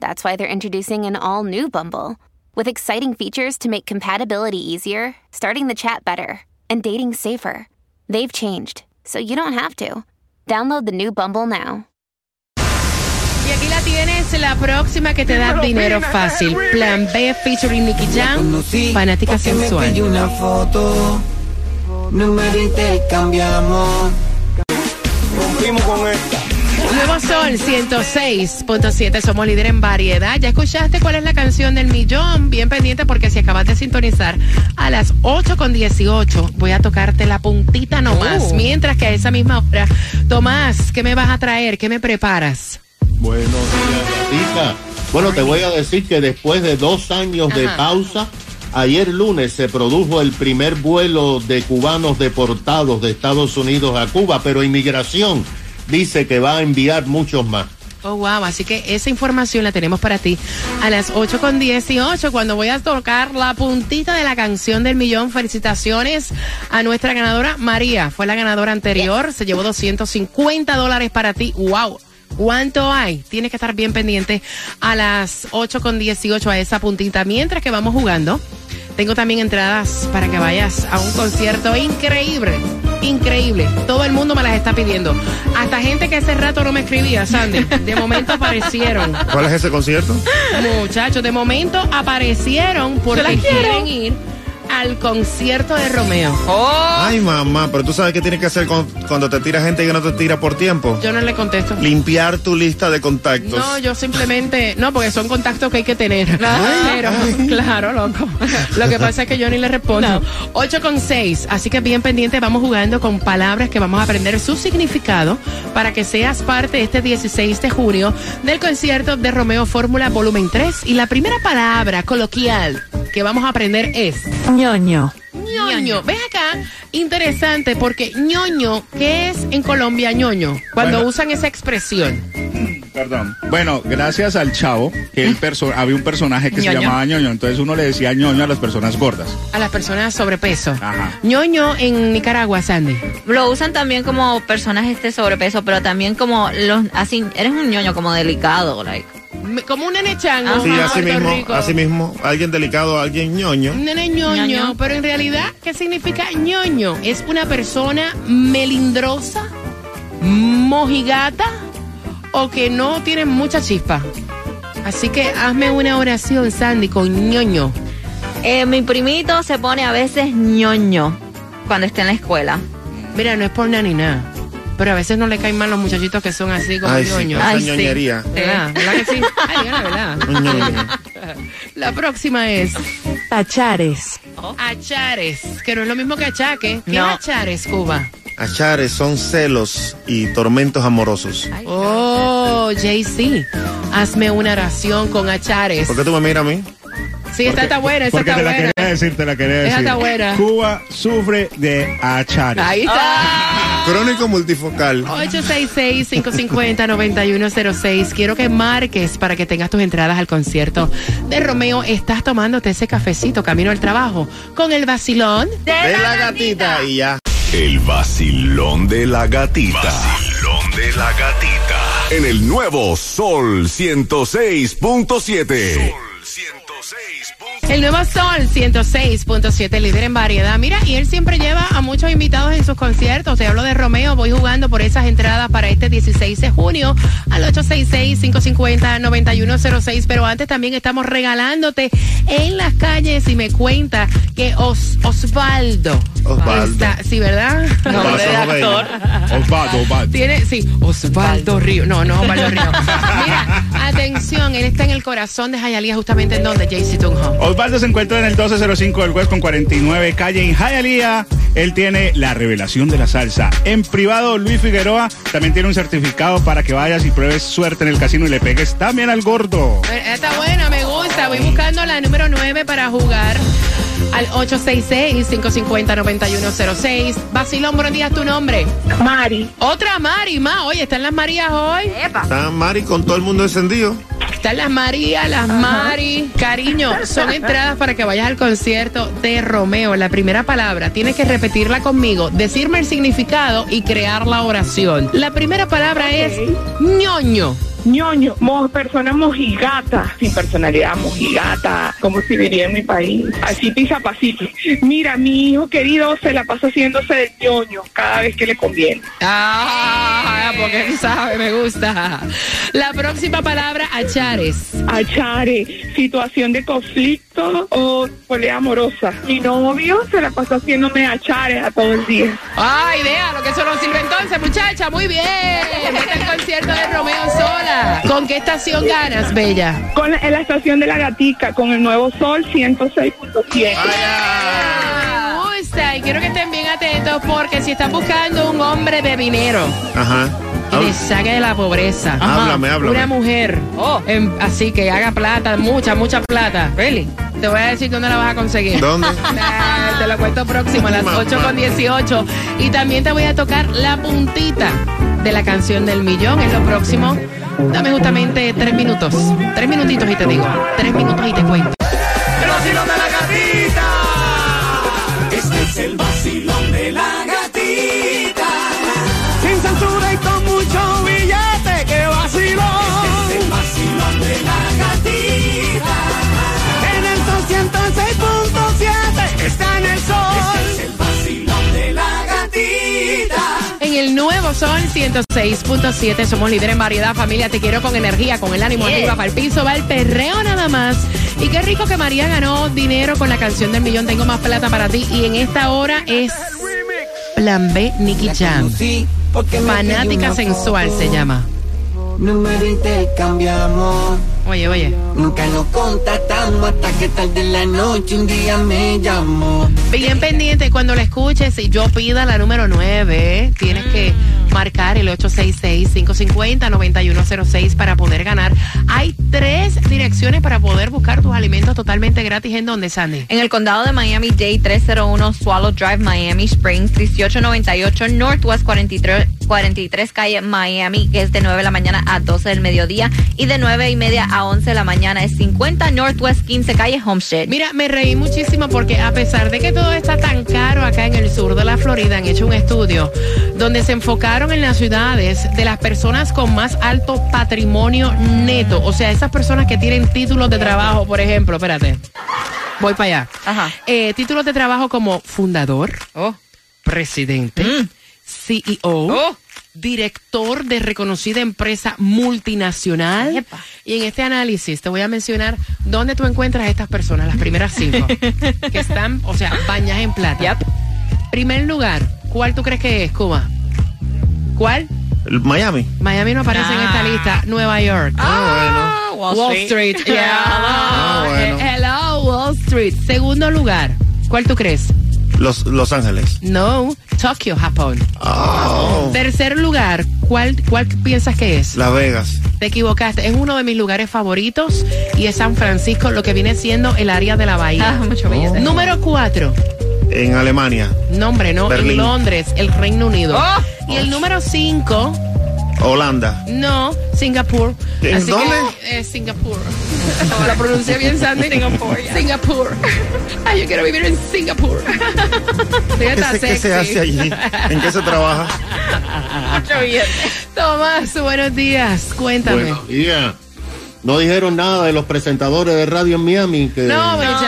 that's why they're introducing an all new Bumble with exciting features to make compatibility easier, starting the chat better, and dating safer. They've changed, so you don't have to. Download the new Bumble now. Y aquí la tienes, la próxima que te da dinero fácil. Plan B featuring Nicky Jam, fanática sensual. una foto, número intercambiamos. Rompimos con esta. Nuevo Sol 106.7, somos líder en variedad. ¿Ya escuchaste cuál es la canción del millón? Bien pendiente porque si acabas de sintonizar a las 8.18 voy a tocarte la puntita nomás. Mientras que a esa misma hora, Tomás, ¿qué me vas a traer? ¿Qué me preparas? Buenos días, gatita. Bueno, te voy a decir que después de dos años de pausa, ayer lunes se produjo el primer vuelo de cubanos deportados de Estados Unidos a Cuba, pero inmigración dice que va a enviar muchos más. Oh, wow. Así que esa información la tenemos para ti a las 8 con 18 cuando voy a tocar la puntita de la canción del millón. Felicitaciones a nuestra ganadora María. Fue la ganadora anterior. Se llevó 250 dólares para ti. Wow. ¿Cuánto hay? Tienes que estar bien pendiente a las 8 con 18 a esa puntita. Mientras que vamos jugando, tengo también entradas para que vayas a un concierto increíble. Increíble. Todo el mundo me las está pidiendo. Hasta gente que hace rato no me escribía, Sandy. De momento aparecieron. ¿Cuál es ese concierto? Muchachos, de momento aparecieron porque quieren ir al concierto de Romeo. Ay, mamá, pero tú sabes qué tienes que hacer con- cuando te tira gente que no te tira por tiempo. Yo no le contesto. Limpiar tu lista de contactos. No, yo simplemente, no, porque son contactos que hay que tener. Pero, claro, loco. Lo que pasa es que yo ni le respondo. 8 con 6, así que bien pendiente, vamos jugando con palabras que vamos a aprender su significado para que seas parte este 16 de junio del concierto de Romeo Fórmula Volumen 3. Y la primera palabra coloquial que vamos a aprender es ñoño. ñoño. Ves acá, interesante, porque ñoño, ¿qué es en Colombia ñoño? Cuando Bueno. usan esa expresión. Perdón. Bueno, gracias al chavo, que el perso- había un personaje que se llamaba ñoño, entonces uno le decía ñoño a las personas gordas. a las personas sobrepeso. Ajá. ñoño en Nicaragua, Sandy. Lo usan también como personas este sobrepeso, pero también como los así eres un ñoño como delicado, like. Como un nene chango. Sí, así mismo, Rico. así mismo, alguien delicado, alguien ñoño. Un nene ñoño, Ñoño. pero en realidad, ¿qué significa ñoño? Es una persona melindrosa, mojigata o que no tiene mucha chispa. Así que hazme una oración, Sandy, con ñoño. Eh, mi primito se pone a veces ñoño cuando está en la escuela. Mira, no es por nada ni nada. Pero a veces no le caen mal los muchachitos que son así como Ay, ñoños. esa Ay, sí. ñoñería. ¿Verdad? ¿Verdad que sí? Ay, la verdad. La próxima es Tachares. achares, que no es lo mismo que achaque. ¿Qué No. es achares, Cuba? Achares son celos y tormentos amorosos. Oh, JC, hazme una oración con achares. ¿Por qué tú me miras a mí? Sí, esta está buena, esa Porque está te la buena. quería decir, te la quería Esa decir. está buena. Cuba sufre de achares. Ahí está. Crónico multifocal. 866-550-9106. Quiero que marques para que tengas tus entradas al concierto de Romeo. Estás tomándote ese cafecito camino al trabajo con el vacilón. De la gatita y ya. El vacilón de la gatita. Vacilón de la gatita. En el nuevo Sol 106.7. Sol 106.7. El nuevo Sol 106.7, líder en variedad. Mira, y él siempre lleva a muchos invitados en sus conciertos. Te hablo de Romeo. Voy jugando por esas entradas para este 16 de junio al 866-550-9106. Pero antes también estamos regalándote en las calles y me cuenta que Os- Osvaldo. Osvaldo. está- sí, ¿verdad? Nombre de actor. Osvaldo, Osvaldo. Tiene, sí, Osvaldo Río. No, no, Osvaldo Río. Mira, atención, él está en el corazón de Jayalía, justamente en donde, JC Tunjo. Osvaldo se encuentra en el 1205 del West con 49 calle en Hialeah. Él tiene la revelación de la salsa. En privado, Luis Figueroa también tiene un certificado para que vayas y pruebes suerte en el casino y le pegues también al gordo. Eh, Está buena, me gusta. 9 para jugar al 866-550-9106. Basilón, buenos días, tu nombre. Mari. Otra Mari, ma. Oye, ¿están las Marías hoy? Está Mari con todo el mundo encendido. Están las Marías, las Mari. Cariño, son entradas para que vayas al concierto de Romeo. La primera palabra, tienes que repetirla conmigo, decirme el significado y crear la oración. La primera palabra es ñoño. Ñoño, mo- persona mojigata, sin personalidad, mojigata, como si diría en mi país. Así pisa pasito. Mira, mi hijo querido se la pasa haciéndose del ñoño cada vez que le conviene. Ah, porque él sabe, me gusta. La próxima palabra, achares. Achare, situación de conflicto o pelea amorosa. Mi novio se la pasa haciéndome achares a todo el día. Ay, vea, lo que eso no sirve entonces, muchacha. Muy bien. Vete al concierto de Romeo sola. ¿Con qué estación ganas, Bella? Con la, en la estación de la gatica, con el nuevo sol 106.7. Me gusta y quiero que estén bien atentos porque si están buscando un hombre de dinero Ajá. que les saque de la pobreza. Háblame, háblame. Una mujer. em, así que haga plata, mucha, mucha plata. Really? Te voy a decir dónde la vas a conseguir. ¿Dónde? Nah, te lo cuento próximo a las 8 con 18. Y también te voy a tocar la puntita de la canción del millón. Es lo próximo. Dame justamente tres minutos. Tres minutitos y te digo. Tres minutos y te cuento. El vacilón de la gatita. Este es el 106.7 somos líder en variedad, familia. Te quiero con energía, con el ánimo arriba para el piso, va el perreo nada más. Y qué rico que María ganó dinero con la canción del millón. Tengo más plata para ti. Y en esta hora es Plan B Nicky Jam. Fanática sensual se llama. Número intercambiamos. Oye, oye. Nunca nos contactamos hasta que tarde en la noche un día me llamó. Bien pendiente cuando la escuches. Si yo pida la número 9, tienes que marcar el 866-550-9106 para poder ganar. Hay tres direcciones para poder buscar tus alimentos totalmente gratis. ¿En dónde, Sandy? En el condado de Miami-Dade, 301 Swallow Drive, Miami Springs, 1898 Northwest 43, 43 calle Miami, que es de 9 de la mañana a 12 del mediodía y de 9 y media a 11 de la mañana es 50 Northwest 15 calle Homestead. Mira, me reí muchísimo porque a pesar de que todo está tan caro acá en el sur de la Florida, han hecho un estudio donde se enfocaron en las ciudades de las personas con más alto patrimonio neto. O sea, esas personas que tienen títulos de trabajo, por ejemplo, espérate. Voy para allá. Ajá. Eh, títulos de trabajo como fundador, presidente, CEO, director de reconocida empresa multinacional. Y en este análisis te voy a mencionar dónde tú encuentras a estas personas, las primeras cinco, que están, o sea, bañadas en plata. Primer lugar, ¿cuál tú crees que es, Cuba? ¿Cuál? Miami. Miami no aparece en esta lista. Nueva York. Ah, Wall, Street. Yeah. Ah, bueno. Eh, Hello, Wall Street. Segundo lugar. ¿Cuál tú crees? Los, Los Ángeles. No, Tokio, Japón. Oh. Tercer lugar, ¿cuál, ¿cuál piensas que es? Las Vegas. Te equivocaste. Es uno de mis lugares favoritos y es San Francisco, lo que viene siendo el área de la bahía. Ah, mucho billete. Número cuatro. En Alemania. Nombre, no, en. Londres, el Reino Unido. Oh. Y el número cinco, Holanda. no, Singapur. ¿En Así dónde? que, eh, Singapur. La pronuncié bien, Sandy. Singapur. Singapur. Ay, yo quiero vivir en Singapur. ¿Qué se, qué se hace allí? ¿En qué se trabaja? Mucho billete. Tomás, buenos días. Cuéntame. Buenos días. No dijeron nada de los presentadores de radio en Miami. Que... No, muchacho.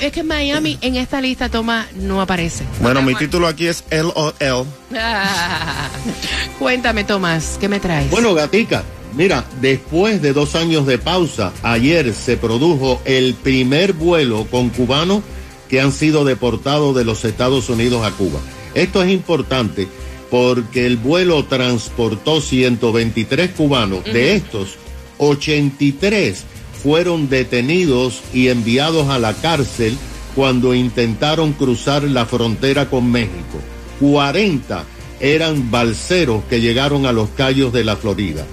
Es que, Miami en esta lista, toma, no aparece. Bueno, mi título aquí es LOL. Ah. Cuéntame, Tomás, ¿qué me traes? Bueno, Gatica, mira, después de dos años de pausa, ayer se produjo el primer vuelo con cubanos que han sido deportados de los Estados Unidos a Cuba. Esto es importante porque el vuelo transportó 123 cubanos. De estos, 83 fueron detenidos y enviados a la cárcel cuando intentaron cruzar la frontera con México. 40 eran balseros que llegaron a los callos de la Florida.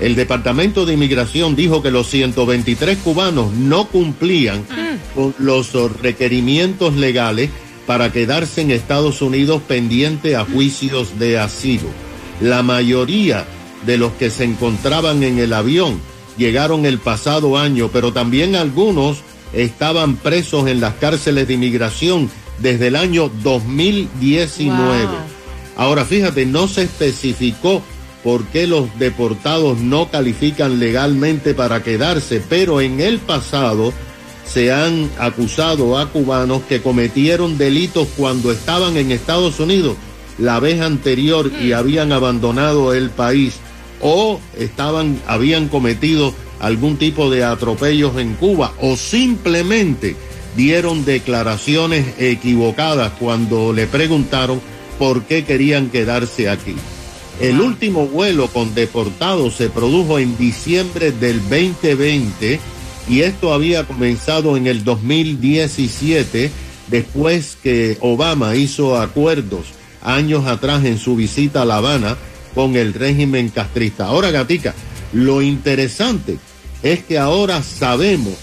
El Departamento de Inmigración dijo que los 123 cubanos no cumplían con los requerimientos legales para quedarse en Estados Unidos pendiente a juicios de asilo. La mayoría de los que se encontraban en el avión llegaron el pasado año, pero también algunos estaban presos en las cárceles de inmigración desde el año 2019. Wow. Ahora fíjate, no se especificó por qué los deportados no califican legalmente para quedarse, pero en el pasado se han acusado a cubanos que cometieron delitos cuando estaban en Estados Unidos la vez anterior y habían abandonado el país o estaban habían cometido algún tipo de atropellos en Cuba o simplemente dieron declaraciones equivocadas cuando le preguntaron por qué querían quedarse aquí. El último vuelo con deportados se produjo en diciembre del 2020 y esto había comenzado en el 2017 después que Obama hizo acuerdos años atrás en su visita a La Habana con el régimen castrista. Ahora, Gatica, lo interesante es que ahora sabemos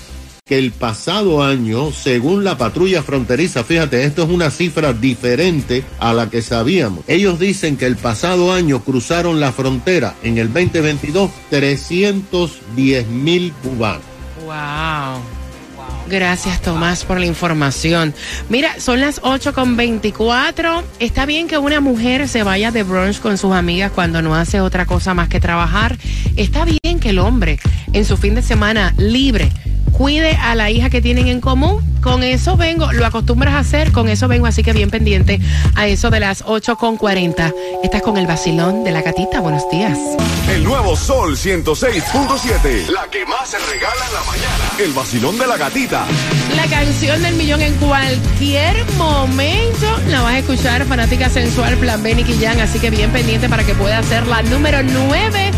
que el pasado año, según la patrulla fronteriza, fíjate, esto es una cifra diferente a la que sabíamos. Ellos dicen que el pasado año cruzaron la frontera en el 2022 310 mil cubanos. Wow. Gracias Tomás por la información. Mira, son las 8 con 24. Está bien que una mujer se vaya de brunch con sus amigas cuando no hace otra cosa más que trabajar. Está bien que el hombre en su fin de semana libre cuide a la hija que tienen en común. Con eso vengo, lo acostumbras a hacer, con eso vengo, así que bien pendiente a eso de las 8 con 40. Estás con el vacilón de la gatita. Buenos días. El nuevo Sol 106.7. La que más se regala en la mañana. El vacilón de la gatita. La canción del millón en cualquier momento la vas a escuchar, fanática sensual, plan B, Nicky Jam, así que bien pendiente para que pueda ser la número 9.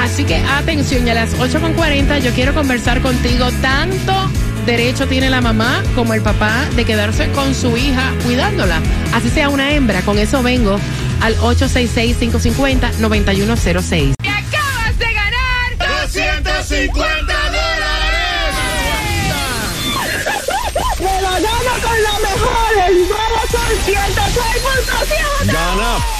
Así que atención, y a las 8.40 yo quiero conversar contigo. Tanto derecho tiene la mamá como el papá de quedarse con su hija cuidándola. Así sea una hembra. Con eso vengo al 866-550-9106. ¡Y acabas de ganar! 250 ¡Me la gano con la mejor! ¡El nuevo Sol 106.7! Gana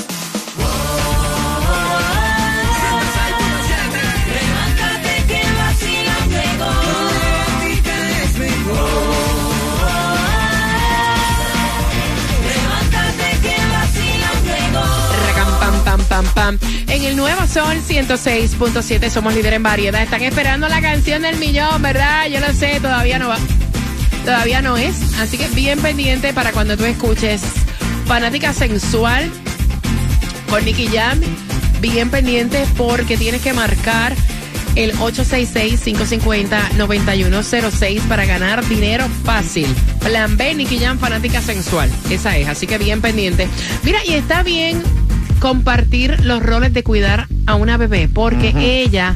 Sol 106.7 somos líder en variedad. Están esperando la canción del millón, ¿verdad? Yo lo sé, todavía no va. Todavía no es. Así que bien pendiente para cuando tú escuches Fanática Sensual con Nicky Jam. Bien pendiente porque tienes que marcar el 866-550-9106 para ganar dinero fácil. Plan B, Nicky Jam, Fanática Sensual. Esa es, así que bien pendiente. Mira, y está bien compartir los roles de cuidar a una bebé porque ella...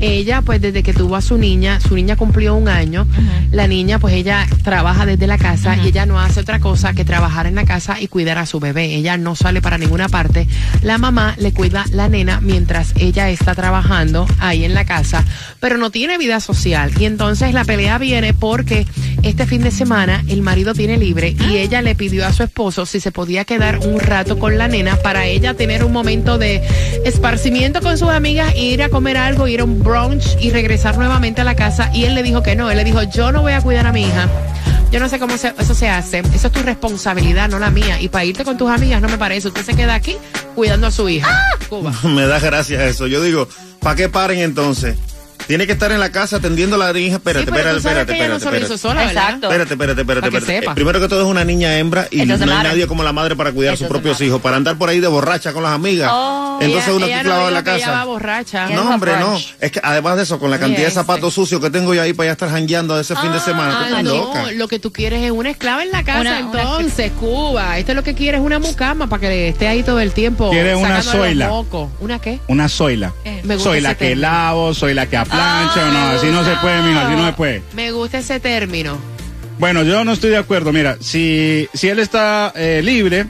Ella, pues desde que tuvo a su niña, su niña cumplió un año, la niña, pues ella trabaja desde la casa y ella no hace otra cosa que trabajar en la casa y cuidar a su bebé. Ella no sale para ninguna parte. La mamá le cuida la nena mientras ella está trabajando ahí en la casa, pero no tiene vida social. Y entonces la pelea viene porque este fin de semana el marido tiene libre y ella le pidió a su esposo si se podía quedar un rato con la nena para ella tener un momento de esparcimiento con sus amigas, ir a comer algo, ir a un brunch y regresar nuevamente a la casa. Y él le dijo que no, él le dijo, yo no voy a cuidar a mi hija. Yo no sé cómo se- eso se hace. Eso es tu responsabilidad, no la mía. Y para irte con tus amigas no me parece. Usted se queda aquí cuidando a su hija. Cuba. Me da gracia eso. Yo digo, ¿para qué paren entonces? Tiene que estar en la casa atendiendo a la hija. Espérate, Sí, espérate, espérate, espérate. hizo espérate. sola. Exacto. Espérate, espérate, espérate, Para que espérate. sepa. Eh, Primero que todo es una niña hembra y no hay nadie como la madre para cuidar a sus propios hijos, para andar por ahí de borracha con las amigas. Oh. Entonces Ella- uno está no clavado en la ella va casa. borracha. ¿Quién No, hombre, no. Es que además de eso, con la cantidad de ese. zapatos sucios que tengo yo ahí para ya estar jangueando ese fin de semana, Ah, estás no, loca. lo que tú quieres es una esclava en la casa, entonces, Cuba. Esto es lo que quieres, una mucama para que esté ahí todo el tiempo. Quiere una zoila. ¿Una qué? Una zoila. Me gusta Soy la que lavo, soy la que Ah, plancha o no. Así no se puede, mija, así no se puede. Me gusta ese término. Bueno, yo no estoy de acuerdo. Mira, si, si él está eh, libre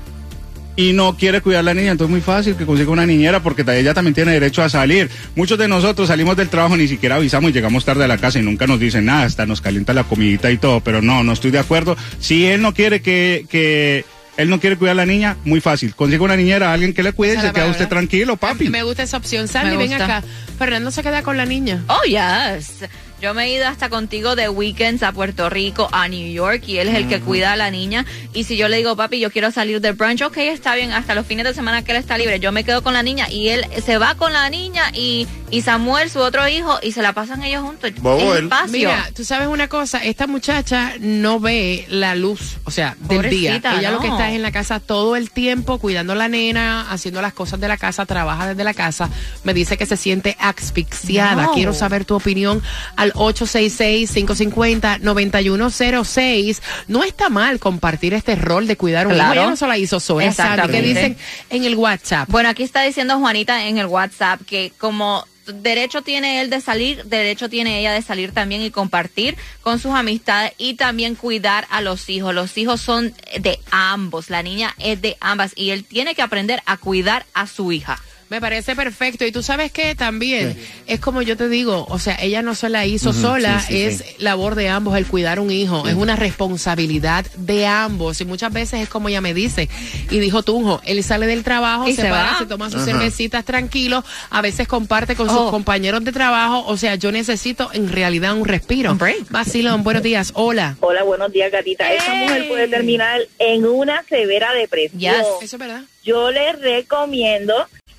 y no quiere cuidar a la niña, entonces es muy fácil que consiga una niñera porque ella también tiene derecho a salir. Muchos de nosotros salimos del trabajo, ni siquiera avisamos y llegamos tarde a la casa y nunca nos dicen nada, hasta nos calienta la comidita y todo, pero no, no estoy de acuerdo. Si él no quiere que, que él no quiere cuidar a la niña, muy fácil. Consiga una niñera, alguien que le cuide y se queda usted tranquilo, papi. Me gusta esa opción. Sandy, ven acá. Fernando se queda con la niña. Oh, yes. Yo me he ido hasta contigo de weekends a Puerto Rico, a New York, y él es el que cuida a la niña. Y si yo le digo, papi, yo quiero salir de brunch, ok, está bien, hasta los fines de semana que él está libre, yo me quedo con la niña y él se va con la niña y, y Samuel, su otro hijo, y se la pasan ellos juntos. Espacio. Mira, tú sabes una cosa, esta muchacha no ve la luz, o sea, del día. Ella lo que está es en la casa todo el tiempo, cuidando a la nena, haciendo las cosas de la casa, trabaja desde la casa. Me dice que se siente asfixiada. No. Quiero saber tu opinión al 866-550-9106. No está mal compartir este rol de cuidar un hijo. Claro. Ella no se la hizo sola. Sandy, ¿Qué dicen en el WhatsApp? Bueno, aquí está diciendo Juanita en el WhatsApp que como derecho tiene él de salir, derecho tiene ella de salir también y compartir con sus amistades y también cuidar a los hijos. Los hijos son de ambos, la niña es de ambas y él tiene que aprender a cuidar a su hija. Me parece perfecto. Y tú sabes que también es como yo te digo, o sea, ella no se la hizo sola, sí, sí, es sí. labor de ambos el cuidar un hijo, es una responsabilidad de ambos. Y muchas veces es como ella me dice, y dijo Tunjo, él sale del trabajo, se, se para, va. se toma sus cervecitas tranquilo, a veces comparte con sus Oh. compañeros de trabajo, o sea, yo necesito en realidad un respiro. Un break. Vacilón, buenos días, hola. Hola, buenos días, gatita. Esa ¡Ey! mujer puede terminar en una severa depresión. Yes. Eso es verdad. Yo le recomiendo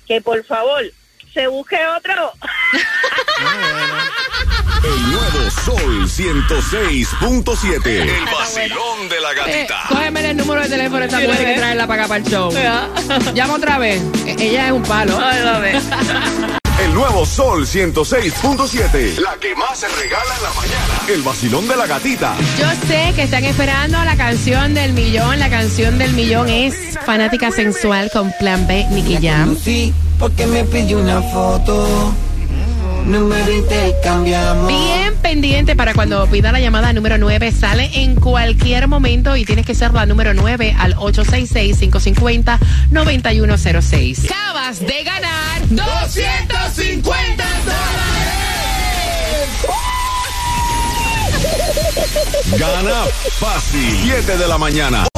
que por favor se busque otro. El nuevo Sol 106.7. El vacilón de la Eh, gatita. cógeme el número de teléfono de esta mujer que traerla para acá para el show. Llama otra vez. E- Ella es un palo. El nuevo Sol 106.7. La que más se regala en la mañana. El vacilón de la gatita. Yo sé que están esperando la canción del millón. La canción del millón es Fanática Sensual con Plan B, Nicky Jam. Sí, porque me pidió una foto. Número intercambiamos. Bien pendiente para cuando pida la llamada número 9. Sale en cualquier momento y tienes que ser la número 9 al 866-550-9106. Acabas de ganar 250 Gana fácil. 7 de la mañana,